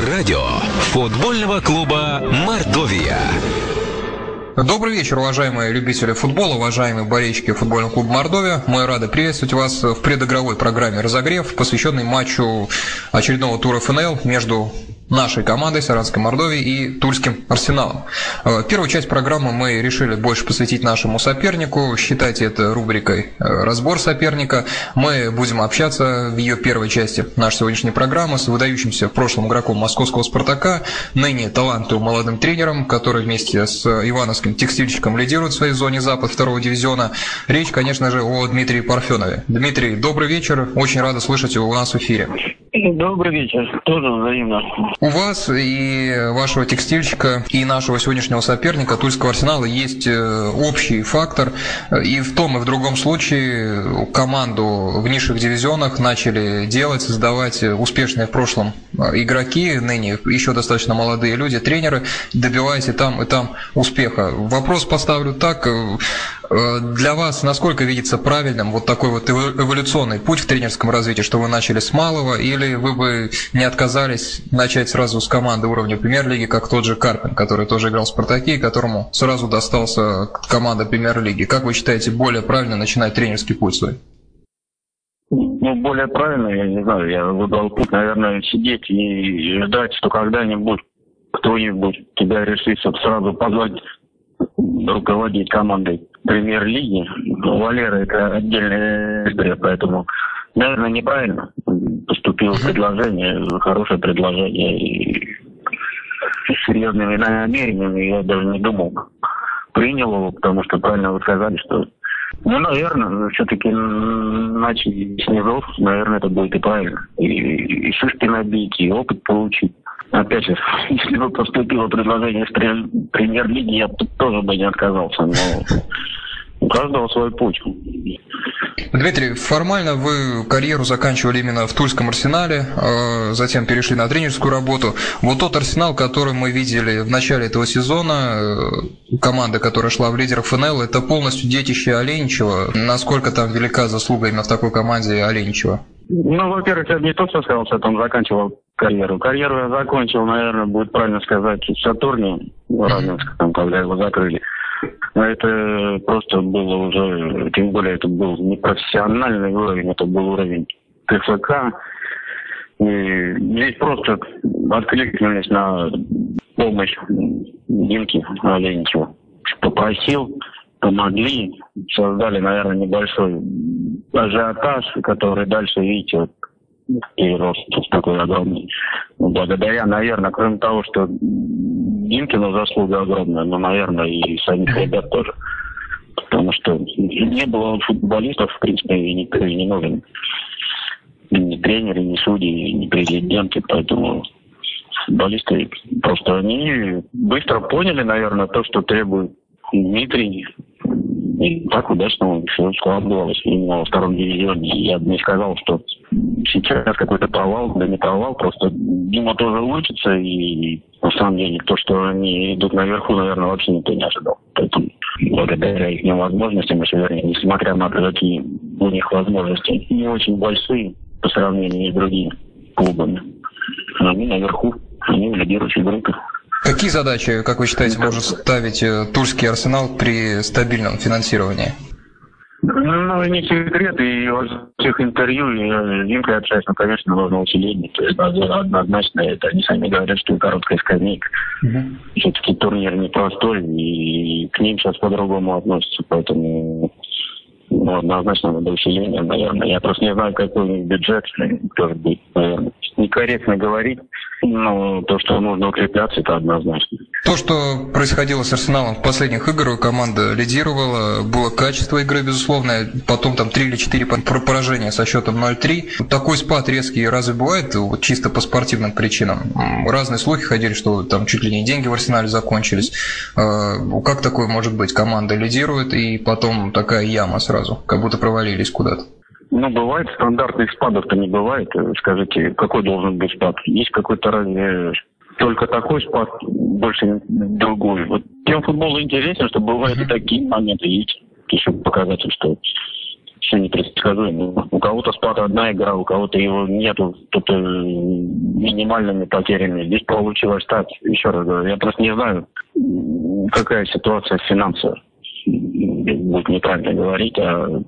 Радио футбольного клуба «Мордовия». Добрый вечер, уважаемые любители футбола, уважаемые болельщики футбольного клуба «Мордовия». Мы рады приветствовать вас в предыгровой программе «Разогрев», посвященной матчу очередного тура ФНЛ между нашей командой Саранской Мордовии и Тульским Арсеналом. Э, первую часть программы мы решили больше посвятить нашему сопернику. Считайте это рубрикой э, «Разбор соперника». Мы будем общаться в ее первой части нашей сегодняшней программы с выдающимся в прошлом игроком московского «Спартака», ныне талантливым молодым тренером, который вместе с ивановским текстильщиком лидирует в своей зоне Запад второго дивизиона. Речь, конечно же, о Дмитрии Парфенове. Дмитрий, добрый вечер. Очень рада слышать его у нас в эфире. Добрый вечер. Тоже взаимно. У вас и вашего текстильщика, и нашего сегодняшнего соперника, Тульского арсенала, есть э, общий фактор. И в том, и в другом случае команду в низших дивизионах начали делать, создавать успешные в прошлом э, игроки, ныне еще достаточно молодые люди, тренеры, добиваясь и там, и там успеха. Вопрос поставлю так. Э, для вас насколько видится правильным вот такой вот эволюционный путь в тренерском развитии, что вы начали с малого, или вы бы не отказались начать сразу с команды уровня премьер-лиги, как тот же Карпин, который тоже играл в «Спартаке», и которому сразу достался команда премьер-лиги. Как вы считаете, более правильно начинать тренерский путь свой? Ну, более правильно, я не знаю, я выбрал путь, наверное, сидеть и ждать, что когда-нибудь кто-нибудь тебя решится сразу позвать руководить командой премьер-лиги. Валера это отдельная история, поэтому, наверное, неправильно поступило предложение, хорошее предложение и с серьезными намерениями я даже не думал. Принял его, потому что правильно вы сказали, что ну, наверное, все-таки начать с низов, наверное, это будет и правильно. И, и шишки набить, и опыт получить. Опять же, если бы поступило предложение с премьер-лиги, я бы тоже бы не отказался. Но у каждого свой путь. Дмитрий, формально вы карьеру заканчивали именно в Тульском арсенале, а затем перешли на тренерскую работу. Вот тот арсенал, который мы видели в начале этого сезона, э, команда, которая шла в лидерах ФНЛ, это полностью детище Оленичева. Насколько там велика заслуга именно в такой команде Оленичева? Ну, во-первых, я не тот, что сказал, что там заканчивал карьеру. Карьеру я закончил, наверное, будет правильно сказать, в Сатурне, в Раменске, там, когда его закрыли. Но это просто было уже, тем более это был не профессиональный уровень, это был уровень КФК. И здесь просто откликнулись на помощь Димки Оленичева. Попросил, помогли, создали, наверное, небольшой ажиотаж, который дальше, видите, и рост такой огромный. Ну, благодаря, наверное, кроме того, что Димкина заслуга огромная, но, наверное, и самих ребят тоже. Потому что не было футболистов, в принципе, и никто и не нужен. Ни тренеры, ни судьи, ни президенты, поэтому футболисты просто они быстро поняли, наверное, то, что требует Дмитрий, и так удачно все складывалось именно во втором дивизионе. Я бы не сказал, что сейчас какой-то провал, да не провал, просто Дима тоже учится, и на самом деле то, что они идут наверху, наверное, вообще никто не ожидал. Поэтому благодаря их возможностям, если вернее, несмотря на то, какие у них возможности не очень большие по сравнению с другими клубами, они наверху, они лидирующие группы. Какие задачи, как вы считаете, может ставить э, Тульский арсенал при стабильном финансировании? Ну, не секрет, и во всех интервью, и Димка общаюсь, ну, конечно, нужно усиление. То есть однозначно это они сами говорят, что короткая скамейка. Uh-huh. Все-таки турнир непростой, и к ним сейчас по-другому относятся, поэтому ну, однозначно надо усиление, наверное. Я просто не знаю, какой у них бюджет, тоже будет. Некорректно говорить, но то, что нужно укрепляться, это однозначно. То, что происходило с Арсеналом в последних играх, команда лидировала, было качество игры, безусловно, потом там 3 или 4 поражения со счетом 0-3. Такой спад резкий разве бывает вот, чисто по спортивным причинам? Разные слухи ходили, что там чуть ли не деньги в Арсенале закончились. А, как такое может быть? Команда лидирует, и потом такая яма сразу, как будто провалились куда-то. Ну, бывает, стандартных спадов-то не бывает. Скажите, какой должен быть спад? Есть какой-то разный только такой спад, больше другой. Вот тем футбол интересен, что бывают и такие моменты, есть еще показатель, что все непредсказуемо. У кого-то спад одна игра, у кого-то его нету, тут э, минимальными потерями. Здесь получилось так, еще раз говорю, я просто не знаю, какая ситуация финансовая. Будет неправильно говорить, а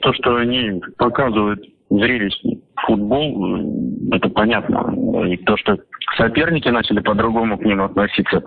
то, что они показывают зрелищный футбол, это понятно. И то, что соперники начали по-другому к ним относиться,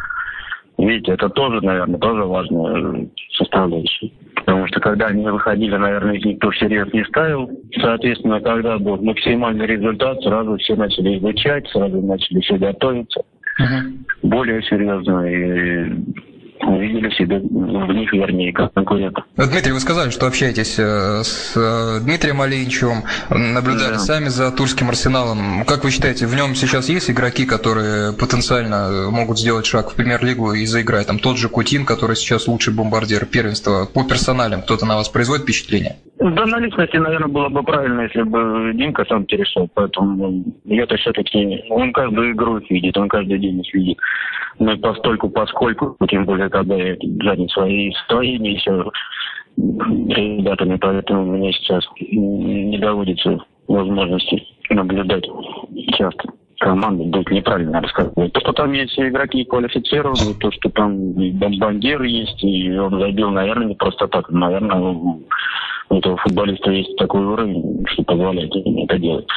видите, это тоже, наверное, тоже важная составляющая. Потому что когда они выходили, наверное, их никто всерьез не ставил. Соответственно, когда был максимальный результат, сразу все начали изучать, сразу начали все готовиться. Uh-huh. Более серьезно. И увидели себя в них, вернее, как конкурентов. Дмитрий, вы сказали, что общаетесь э, с э, Дмитрием Оленичевым, наблюдали да. сами за Тульским арсеналом. Как вы считаете, в нем сейчас есть игроки, которые потенциально могут сделать шаг в премьер-лигу и заиграть? Там тот же Кутин, который сейчас лучший бомбардир первенства. По персоналям кто-то на вас производит впечатление? Да, на личности, наверное, было бы правильно, если бы Димка сам перешел. Поэтому я-то все-таки... Он каждую игру видит, он каждый день следит. Но постольку, поскольку, тем более, когда я занят свои строения еще ребятами, поэтому мне сейчас не доводится возможности наблюдать часто команды будет неправильно рассказывать. То, что там есть игроки квалифицированные, то, что там бомбардир есть, и он забил, наверное, не просто так. Наверное, у этого футболиста есть такой уровень, что позволяет это делать.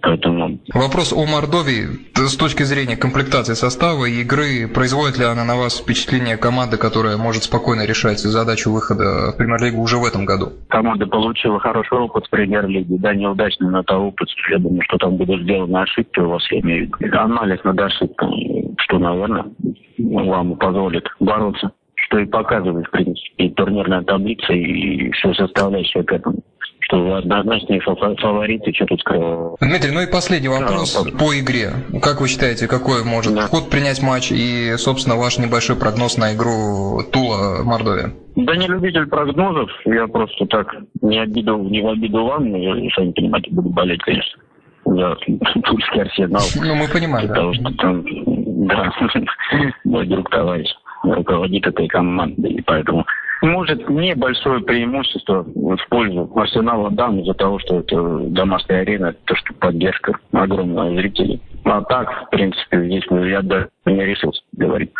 Поэтому... Вопрос о Мордовии с точки зрения комплектации состава и игры. Производит ли она на вас впечатление команды, которая может спокойно решать задачу выхода в премьер-лигу уже в этом году? Команда получила хороший опыт в премьер-лиге. Да, неудачный, но это опыт. Я думаю, что там будут сделаны ошибки у вас, я имею в виду. Анализ над ошибками, что, наверное, вам позволит бороться что и показывает, в принципе, и турнирная таблица, и все составляющее к этому что однозначные фавориты, что тут скрывать. Дмитрий, ну и последний вопрос да, по игре. Как вы считаете, какой может да. ход принять матч и, собственно, ваш небольшой прогноз на игру Тула-Мордовия? Да не любитель прогнозов, я просто так не обиду, не в обиду вам, но я, сами понимаете, буду болеть, конечно, за Тульский арсенал. Ну, мы понимаем, да. Потому что там, да, мой друг товарищ руководит этой командой, и поэтому может небольшое преимущество в пользу Арсенала дам из-за того, что это домашняя арена, то, что поддержка огромная зрителей. А так, в принципе, здесь я даже не решился говорить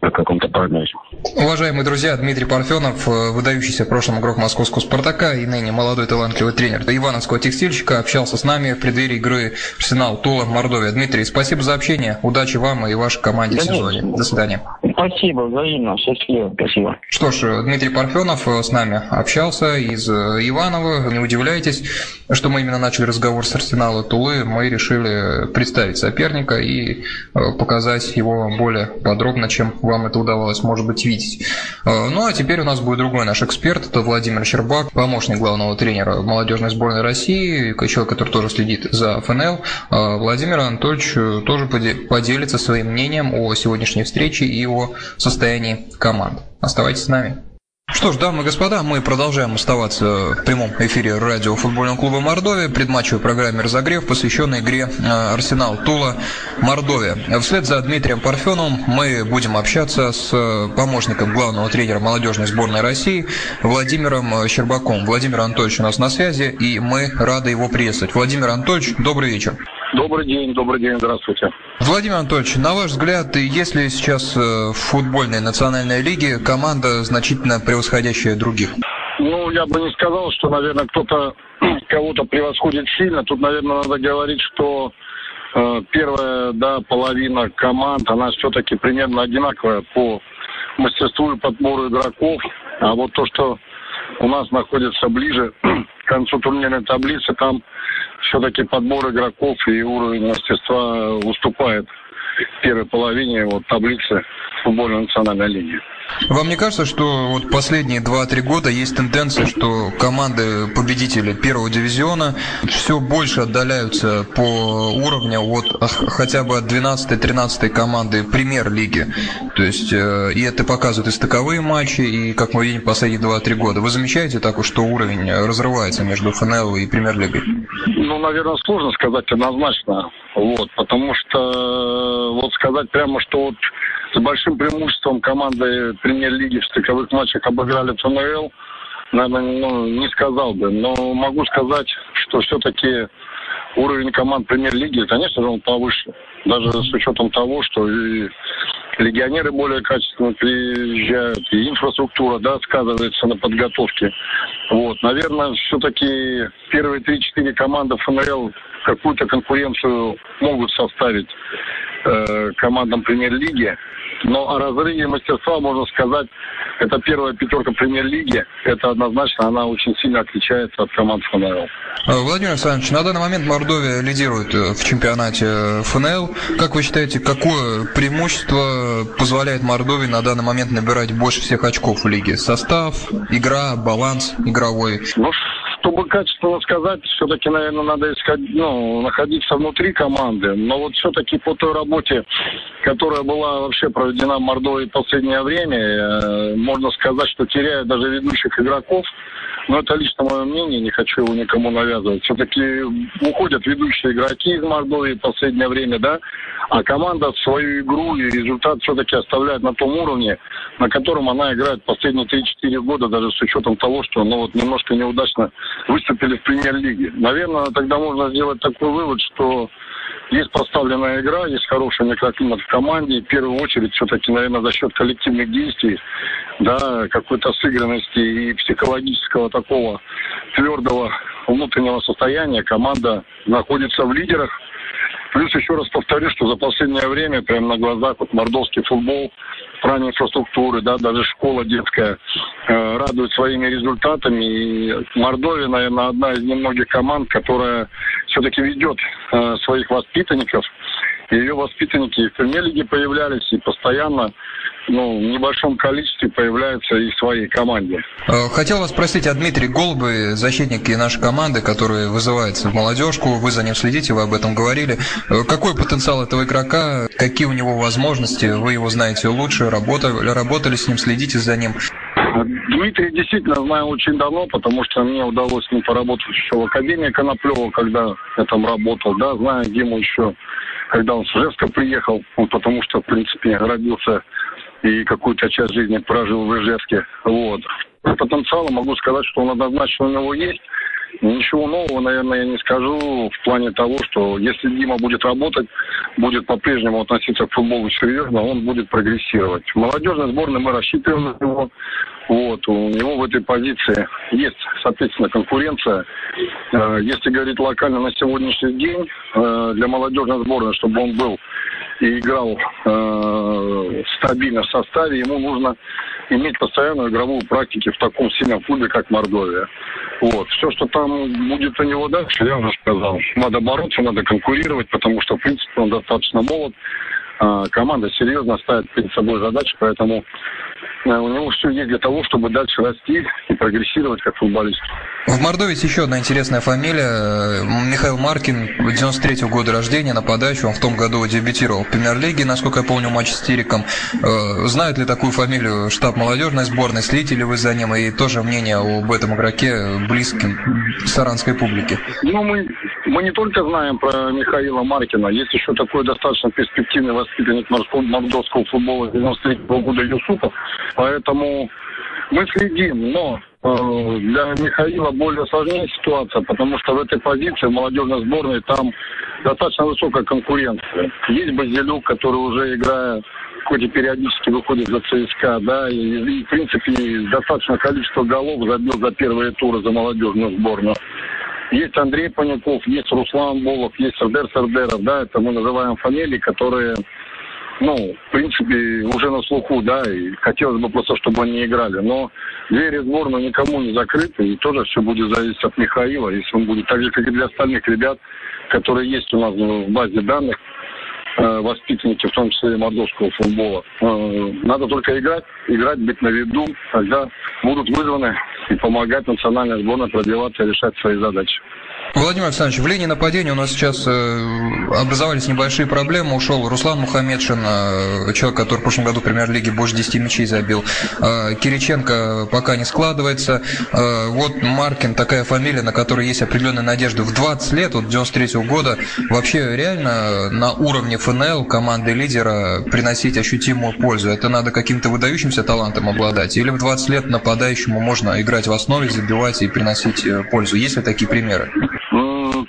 о каком-то прогнозе. Уважаемые друзья, Дмитрий Парфенов, э, выдающийся в прошлом игрок московского «Спартака» и ныне молодой талантливый тренер Ивановского текстильщика, общался с нами в преддверии игры Арсенал Тула Мордовия. Дмитрий, спасибо за общение, удачи вам и вашей команде да в сезоне. До свидания. Спасибо, взаимно, счастливо, спасибо. Что ж, Дмитрий Парфенов э, с нами общался из э, Иванова. Не удивляйтесь, что мы именно начали разговор с Арсенала Тулы. Мы решили представить соперника и показать его более подробно, чем вам это удавалось, может быть, видеть. Э, ну а теперь у нас будет другой наш эксперт, это Владимир Щербак, помощник главного тренера молодежной сборной России, человек, который тоже следит за ФНЛ. Э, Владимир Анатольевич тоже поделится своим мнением о сегодняшней встрече и о состоянии команд. Оставайтесь с нами. Что ж, дамы и господа, мы продолжаем оставаться в прямом эфире радио футбольного клуба Мордовия, предматчевой программе «Разогрев», посвященной игре э, «Арсенал Тула Мордовия». Вслед за Дмитрием Парфеновым мы будем общаться с э, помощником главного тренера молодежной сборной России Владимиром Щербаком. Владимир Анатольевич у нас на связи, и мы рады его приветствовать. Владимир Анатольевич, добрый вечер. Добрый день, добрый день, здравствуйте. Владимир Анатольевич, на ваш взгляд, есть ли сейчас э, в футбольной национальной лиге команда, значительно превосходящая других? Ну, я бы не сказал, что, наверное, кто-то кого-то превосходит сильно. Тут, наверное, надо говорить, что э, первая да, половина команд, она все-таки примерно одинаковая по мастерству и подбору игроков. А вот то, что у нас находится ближе к концу турнирной таблицы, там все-таки подбор игроков и уровень мастерства уступает первой половине вот, таблицы футбольной национальной лиги. Вам не кажется, что вот последние 2-3 года есть тенденция, что команды победители первого дивизиона все больше отдаляются по уровню от хотя бы от 12-13 команды премьер-лиги? То есть, э, и это показывают и стыковые матчи, и, как мы видим, последние 2-3 года. Вы замечаете так, что уровень разрывается между ФНЛ и премьер-лигой? Ну, наверное, сложно сказать однозначно. Вот, потому что вот сказать прямо, что вот с большим преимуществом команды премьер-лиги в стыковых матчах обыграли ФНЛ, наверное, ну, не сказал бы. Но могу сказать, что все-таки уровень команд премьер-лиги, конечно же, он повыше. Даже с учетом того, что и легионеры более качественно приезжают, и инфраструктура, да, сказывается на подготовке. Вот, наверное, все-таки первые 3-4 команды ФНЛ какую-то конкуренцию могут составить э, командам премьер-лиги. Но о разрыве мастерства можно сказать, это первая пятерка премьер-лиги. Это однозначно, она очень сильно отличается от команд ФНЛ. Э, Владимир Александрович, на данный момент Мордовия лидирует э, в чемпионате ФНЛ. Как вы считаете, какое преимущество позволяет Мордовии на данный момент набирать больше всех очков в лиге? Состав, игра, баланс игровой? Ну, чтобы качественно сказать, все-таки, наверное, надо искать, ну, находиться внутри команды. Но вот все-таки по той работе, которая была вообще проведена в Мордовии в последнее время, э, можно сказать, что теряя даже ведущих игроков, но это лично мое мнение, не хочу его никому навязывать. Все-таки уходят ведущие игроки из Мордовии в последнее время, да, а команда свою игру и результат все-таки оставляет на том уровне, на котором она играет последние 3-4 года, даже с учетом того, что ну, вот немножко неудачно выступили в премьер-лиге. Наверное, тогда можно сделать такой вывод, что есть поставленная игра, есть хороший микроклимат в команде. И в первую очередь, все-таки, наверное, за счет коллективных действий, да, какой-то сыгранности и психологического такого твердого внутреннего состояния команда находится в лидерах. Плюс еще раз повторю, что за последнее время, прямо на глазах, вот мордовский футбол, плане инфраструктуры, да, даже школа детская э, радует своими результатами. И Мордовия, наверное, одна из немногих команд, которая все-таки ведет э, своих воспитанников. И ее воспитанники и в премьер-лиге появлялись, и постоянно ну, в небольшом количестве появляются и в своей команде. Э, хотел вас спросить о Дмитрии Голубе, защитнике нашей команды, который вызывается в молодежку. Вы за ним следите, вы об этом говорили. Э, какой потенциал этого игрока? Какие у него возможности? Вы его знаете лучше, работали, работали с ним, следите за ним. Дмитрий действительно знаю очень давно, потому что мне удалось с ним поработать еще в Академии Коноплева, когда я там работал. Да, знаю Диму еще, когда он с Ижевска приехал, он потому что, в принципе, родился и какую-то часть жизни прожил в Ижевске. Вот. По потенциалу могу сказать, что он однозначно у него есть. Ничего нового, наверное, я не скажу в плане того, что если Дима будет работать, будет по-прежнему относиться к футболу серьезно, он будет прогрессировать. В молодежной сборной мы рассчитываем на него. Вот, у него в этой позиции есть, соответственно, конкуренция. Э, если говорить локально на сегодняшний день, э, для молодежной сборной, чтобы он был и играл э, стабильно в составе, ему нужно иметь постоянную игровую практику в таком сильном клубе, как Мордовия. Вот. Все, что там будет у него дальше, я уже сказал. Надо бороться, надо конкурировать, потому что, в принципе, он достаточно молод. А, команда серьезно ставит перед собой задачи, поэтому Э, у него все есть для того, чтобы дальше расти и прогрессировать как футболист. В Мордовии есть еще одна интересная фамилия. Михаил Маркин, 93 -го года рождения, нападающий. Он в том году дебютировал в премьер-лиге, насколько я помню, матч с Териком. Э, знает ли такую фамилию штаб молодежной сборной? Следите ли вы за ним? И тоже мнение об этом игроке близким саранской публике. Ну, мы, мы не только знаем про Михаила Маркина. Есть еще такой достаточно перспективный воспитанник мордовского футбола 93 -го года Юсупов. Поэтому мы следим, но э, для Михаила более сложнее ситуация, потому что в этой позиции в молодежной сборной там достаточно высокая конкуренция. Есть Базилюк, который уже играя хоть и периодически выходит за ЦСКА, да, и, и в принципе достаточно количество голов забил за первые туры за молодежную сборную. Есть Андрей Панюков, есть Руслан Болов, есть Сардер Сардеров, да, это мы называем фамилии, которые ну, в принципе, уже на слуху, да, и хотелось бы просто, чтобы они играли. Но двери сборной никому не закрыты, и тоже все будет зависеть от Михаила, если он будет так же, как и для остальных ребят, которые есть у нас в базе данных, воспитанники, в том числе и мордовского футбола. Э, надо только играть, играть, быть на виду, тогда будут вызваны и помогать национальной сборной продлеваться и решать свои задачи. Владимир Александрович, в линии нападения у нас сейчас э, образовались небольшие проблемы. Ушел Руслан Мухамедшин, э, человек, который в прошлом году в премьер-лиге больше 10 мячей забил. Э, Кириченко пока не складывается. Вот Маркин, такая фамилия, на которой есть определенная надежда. В 20 лет, вот 93 -го года, вообще реально на уровне ФНЛ команды лидера приносить ощутимую пользу. Это надо каким-то выдающимся талантом обладать? Или в 20 лет нападающему можно играть в основе, забивать и приносить пользу? Есть ли такие примеры?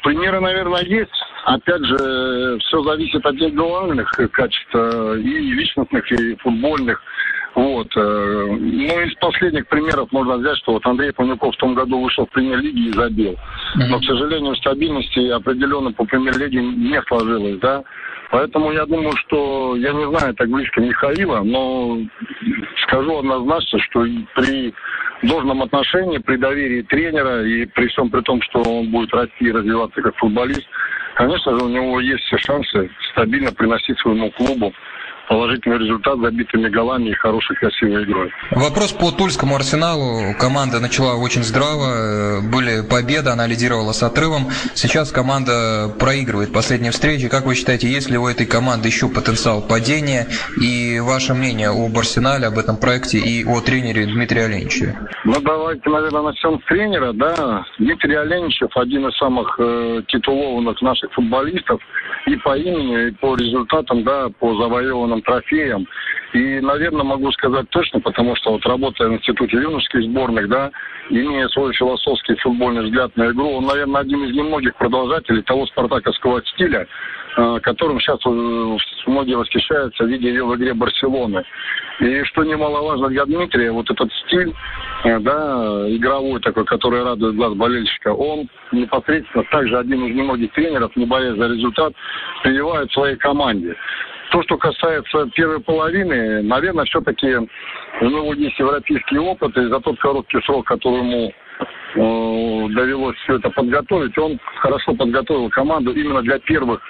Примеры, наверное, есть. Опять же, все зависит от индивидуальных качеств э, и личностных, и футбольных. Вот. Э, ну, из последних примеров можно взять, что вот Андрей Павлюков в том году вышел в премьер-лиге и забил. Но, к сожалению, стабильности определенно по премьер-лиге не сложилось, да. Поэтому я думаю, что я не знаю так близко Михаила, но скажу однозначно, что при должном отношении, при доверии тренера и при всем при том, что он будет расти и развиваться как футболист, конечно же, у него есть все шансы стабильно приносить своему клубу положительный результат забитыми голами и хорошей красивой игрой. Вопрос по Тульскому арсеналу. Команда начала очень здраво, были победы, она лидировала с отрывом. Сейчас команда проигрывает последние встречи. Как вы считаете, есть ли у этой команды еще потенциал падения? И ваше мнение об арсенале, об этом проекте и о тренере Дмитрия Оленичеве? Ну, давайте, наверное, начнем с тренера. Да, Дмитрий Оленичев один из самых э, титулованных наших футболистов и по имени, и по результатам, да, по завоеванным трофеем. И, наверное, могу сказать точно, потому что вот работая в Институте юношеских сборных, да, имея свой философский футбольный взгляд на игру, он, наверное, один из немногих продолжателей того спартаковского стиля, э, которым сейчас многие восхищаются, видя ее в игре Барселоны. И что немаловажно для Дмитрия, вот этот стиль, э, да, игровой такой, который радует глаз болельщика, он непосредственно также один из немногих тренеров, не боясь за результат, прививает своей команде. То, что касается первой половины, наверное, все-таки у него есть европейский опыт, и за тот короткий срок, который ему э, довелось все это подготовить, он хорошо подготовил команду именно для первых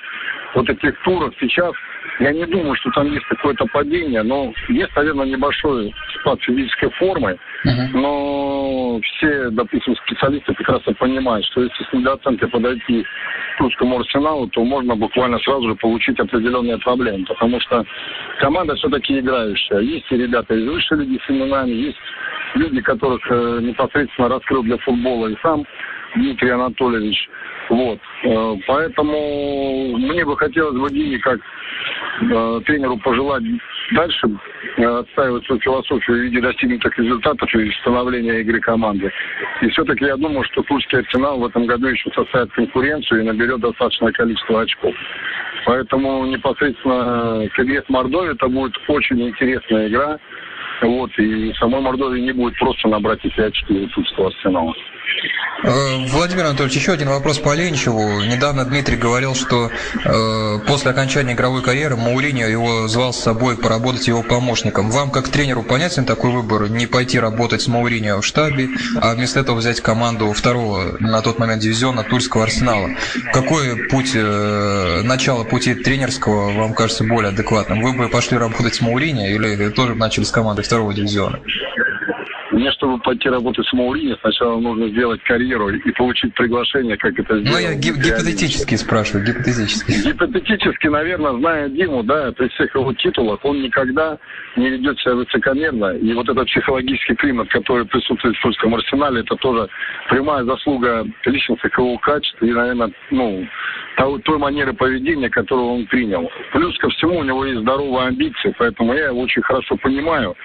вот этих туров. Сейчас я не думаю, что там есть какое-то падение, но есть, наверное, небольшой спад физической формы. Uh-huh. Но все, допустим, специалисты прекрасно понимают, что если с недооценкой подойти к турскому арсеналу, то можно буквально сразу же получить определенные проблемы. Потому что команда все-таки играющая. Есть и ребята из высшей лиги с именами, есть люди, которых э, непосредственно раскрыл для футбола и сам Дмитрий Анатольевич. Вот. Э, поэтому мне бы хотелось бы Дине как э, тренеру пожелать дальше э, отстаивать свою философию в виде достигнутых результатов и становления игры команды. И все-таки я думаю, что Тульский арсенал в этом году еще составит конкуренцию и наберет достаточное количество очков. Поэтому непосредственно к игре с Мордовией это будет очень интересная игра. Вот, и самой Мордовии не будет просто набрать эти очки у Тульского арсенала. Э, Владимир Анатольевич, еще один вопрос по Ленчеву. Недавно Дмитрий говорил, что э, после окончания игровой карьеры Мауриньо его звал с собой поработать его помощником. Вам, как тренеру, понятен такой выбор? Не пойти работать с Мауриньо в штабе, а вместо этого взять команду второго на тот момент дивизиона Тульского арсенала. Какой путь, э, начало пути тренерского вам кажется более адекватным? Вы бы пошли работать с Мауриньо или тоже начали с команды второго дивизиона? Мне, чтобы пойти работать с Маурини, сначала нужно сделать карьеру и получить приглашение, как это сделать. Ну, я гип- гипотетически спрашиваю, гипотетически. Гипотетически, наверное, зная Диму, да, при всех его титулах, он никогда не ведет себя высокомерно. И вот этот психологический климат, который присутствует в Тульском арсенале, это тоже прямая заслуга личностных его качеств и, наверное, ну, той, той манеры поведения, которую он принял. Плюс ко всему у него есть здоровые амбиции, поэтому я его очень хорошо понимаю.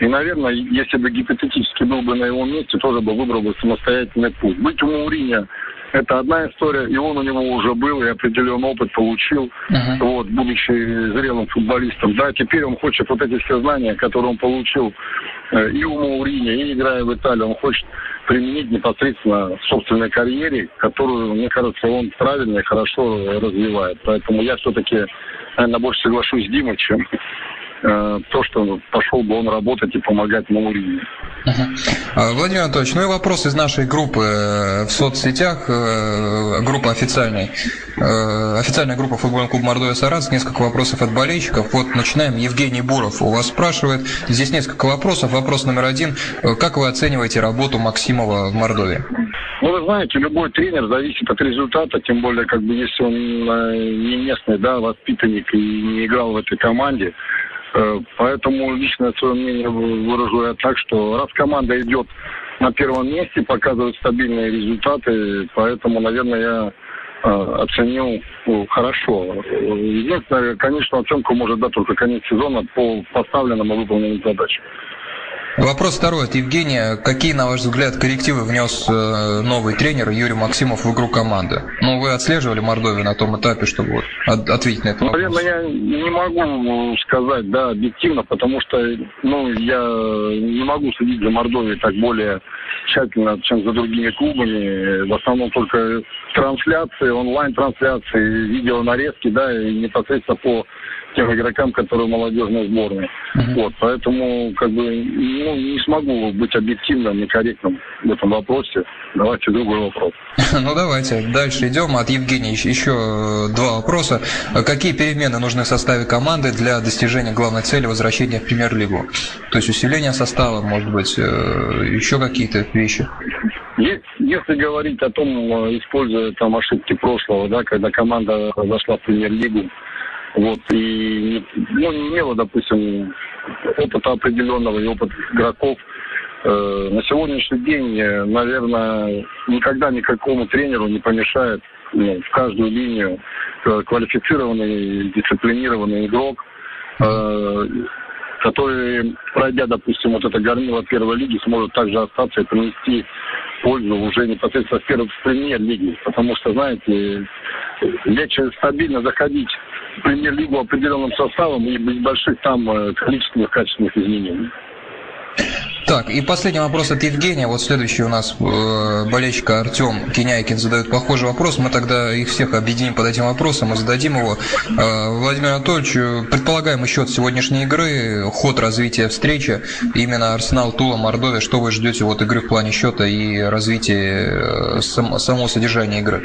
И, наверное, если бы гипотетически был бы на его месте, тоже бы выбрал бы самостоятельный путь. Быть у Мауринья – это одна история, и он у него уже был, и определенный опыт получил, uh-huh. вот, будучи зрелым футболистом. Да, теперь он хочет вот эти все знания, которые он получил э, и у Мауринья, и играя в Италии, он хочет применить непосредственно в собственной карьере, которую, мне кажется, он правильно и хорошо развивает. Поэтому я все-таки, наверное, больше соглашусь с Димой, чем Э, то, что пошел бы он работать и помогать Мауриню. Uh-huh. Владимир Анатольевич, ну и вопрос из нашей группы э, в соцсетях, э, группа официальной, официальная группа футбольного клуба Мордовия Сарас, несколько вопросов от болельщиков. Вот начинаем. Евгений Буров у вас спрашивает. Здесь несколько вопросов. Вопрос номер один. Как вы оцениваете работу Максимова в Мордовии? Ну, вы знаете, любой тренер зависит от результата, тем более, как бы, если он не местный, да, воспитанник и не играл в этой команде. Э, поэтому лично свое мнение выражу я так, что раз команда идет на первом месте, показывает стабильные результаты, поэтому, наверное, я э, оценил ну, хорошо. Единственное, конечно, оценку может дать только конец сезона по поставленным и выполненным задачам. Вопрос второй от Евгения. Какие, на ваш взгляд, коррективы внес э, новый тренер Юрий Максимов в игру команды? Ну, вы отслеживали Мордовию на том этапе, чтобы ответить на этот вопрос? Наверное, я не могу сказать, да, объективно, потому что, ну, я не могу следить за Мордовией так более тщательно, чем за другими клубами. В основном только трансляции, онлайн-трансляции, видео нарезки, да, и непосредственно по тем игрокам, которые в молодежной сборной. Mm-hmm. Вот, поэтому как бы ну, не смогу быть объективным и корректным в этом вопросе. Давайте другой вопрос. Ну давайте, дальше идем. От Евгения еще э, два вопроса. Какие перемены нужны в составе команды для достижения главной цели возвращения в премьер-лигу? То есть усиление состава, может быть, э, еще какие-то вещи? Если говорить о том, э, используя там ошибки прошлого, да, когда команда зашла в премьер-лигу, вот, и ну, не имела, допустим, опыта определенного и опыт игроков. Э, на сегодняшний день, э, наверное, никогда никакому тренеру не помешает ну, в каждую линию э, квалифицированный, дисциплинированный игрок, э, который, пройдя, допустим, вот это горнило первой лиги, сможет также остаться и принести пользу уже непосредственно в первой премьер-лиге. Потому что, знаете, легче стабильно заходить премьер-лигу определенным составом и без больших там э, количественных качественных изменений. Так, и последний вопрос от Евгения. Вот следующий у нас э, болельщик Артем Кеняйкин задает похожий вопрос. Мы тогда их всех объединим под этим вопросом и зададим его. Э, Владимир Анатольевич, предполагаемый счет сегодняшней игры, ход развития встречи, именно Арсенал, Тула, Мордовия, что вы ждете вот игры в плане счета и развития э, сам, самого содержания игры?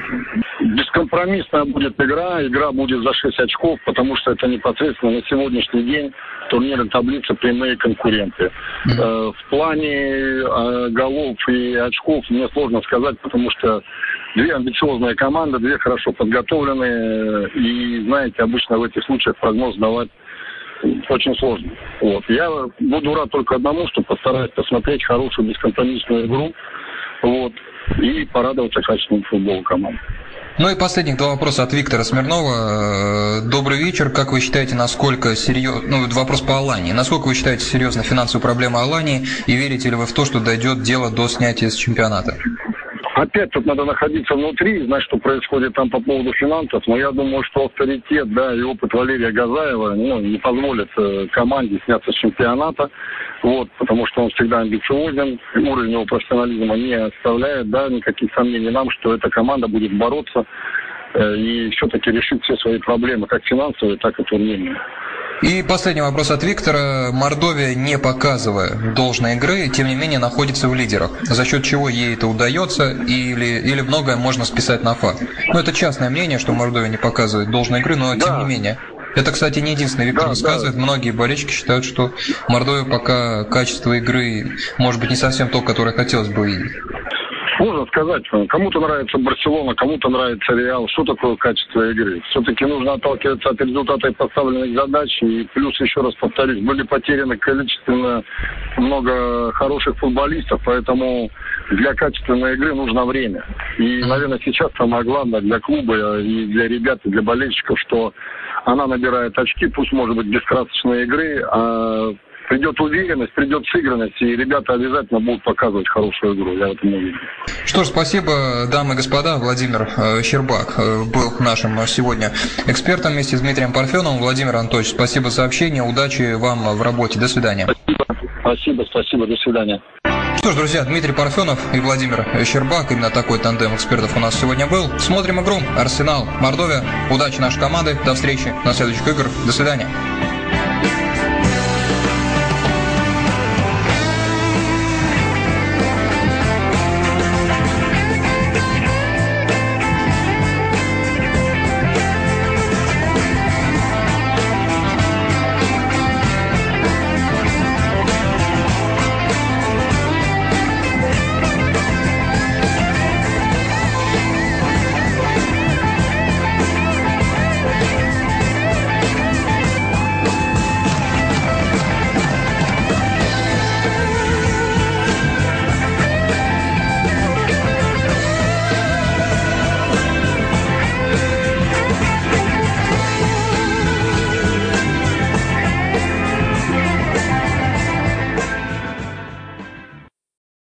Бескомпромиссная будет игра, игра будет за 6 очков, потому что это непосредственно на сегодняшний день турнирной таблицы прямые конкуренты. Mm-hmm. В плане э, голов и очков мне сложно сказать, потому что две амбициозные команды, две хорошо подготовленные, и, знаете, обычно в этих случаях прогноз давать очень сложно. Вот. Я буду рад только одному, что постараюсь посмотреть хорошую бескомпромиссную игру вот, и порадоваться качественному футболу команды. Ну и последних два вопроса от Виктора Смирнова. Э, добрый вечер. Как вы считаете, насколько серьезно... Ну, вопрос по Алании. Насколько вы считаете серьезно финансовую проблему Алании и верите ли вы в то, что дойдет дело до снятия с чемпионата? Опять тут надо находиться внутри, знать, что происходит там по поводу финансов. Но я думаю, что авторитет, да, и опыт Валерия Газаева ну, не позволит э, команде сняться с чемпионата. Вот, потому что он всегда амбициозен, уровень его профессионализма не оставляет, да, никаких сомнений нам, что эта команда будет бороться э, и все-таки решить все свои проблемы, как финансовые, так и турнирные. И последний вопрос от Виктора. Мордовия, не показывая должной игры, тем не менее находится в лидерах. За счет чего ей это удается или, или многое можно списать на факт? Ну, это частное мнение, что Мордовия не показывает должной игры, но да. тем не менее. Это, кстати, не единственный Виктор да. Да. Многие болельщики считают, что Мордовия пока качество игры, может быть, не совсем то, которое хотелось бы. Сложно сказать. Кому-то нравится Барселона, кому-то нравится Реал. Что такое качество игры? Все-таки нужно отталкиваться от результата поставленных задач. И плюс, еще раз повторюсь, были потеряны количественно много хороших футболистов, поэтому для качественной игры нужно время. И, наверное, сейчас самое главное для клуба и для ребят, и для болельщиков, что она набирает очки, пусть может быть без красочной игры, а придет уверенность, придет сыгранность, и ребята обязательно будут показывать хорошую игру, я в этом уверен. Что ж, спасибо, дамы и господа. Владимир э, Щербак э, был нашим сегодня экспертом вместе с Дмитрием Парфеновым. Владимир Анатольевич, спасибо за общение, удачи вам в работе. До свидания. Спасибо, спасибо, спасибо до свидания. Что ж, друзья, Дмитрий Парфенов и Владимир Щербак, именно такой тандем экспертов у нас сегодня был. Смотрим игру. Арсенал, Мордовия. Удачи нашей команды. До встречи на следующих играх. До свидания.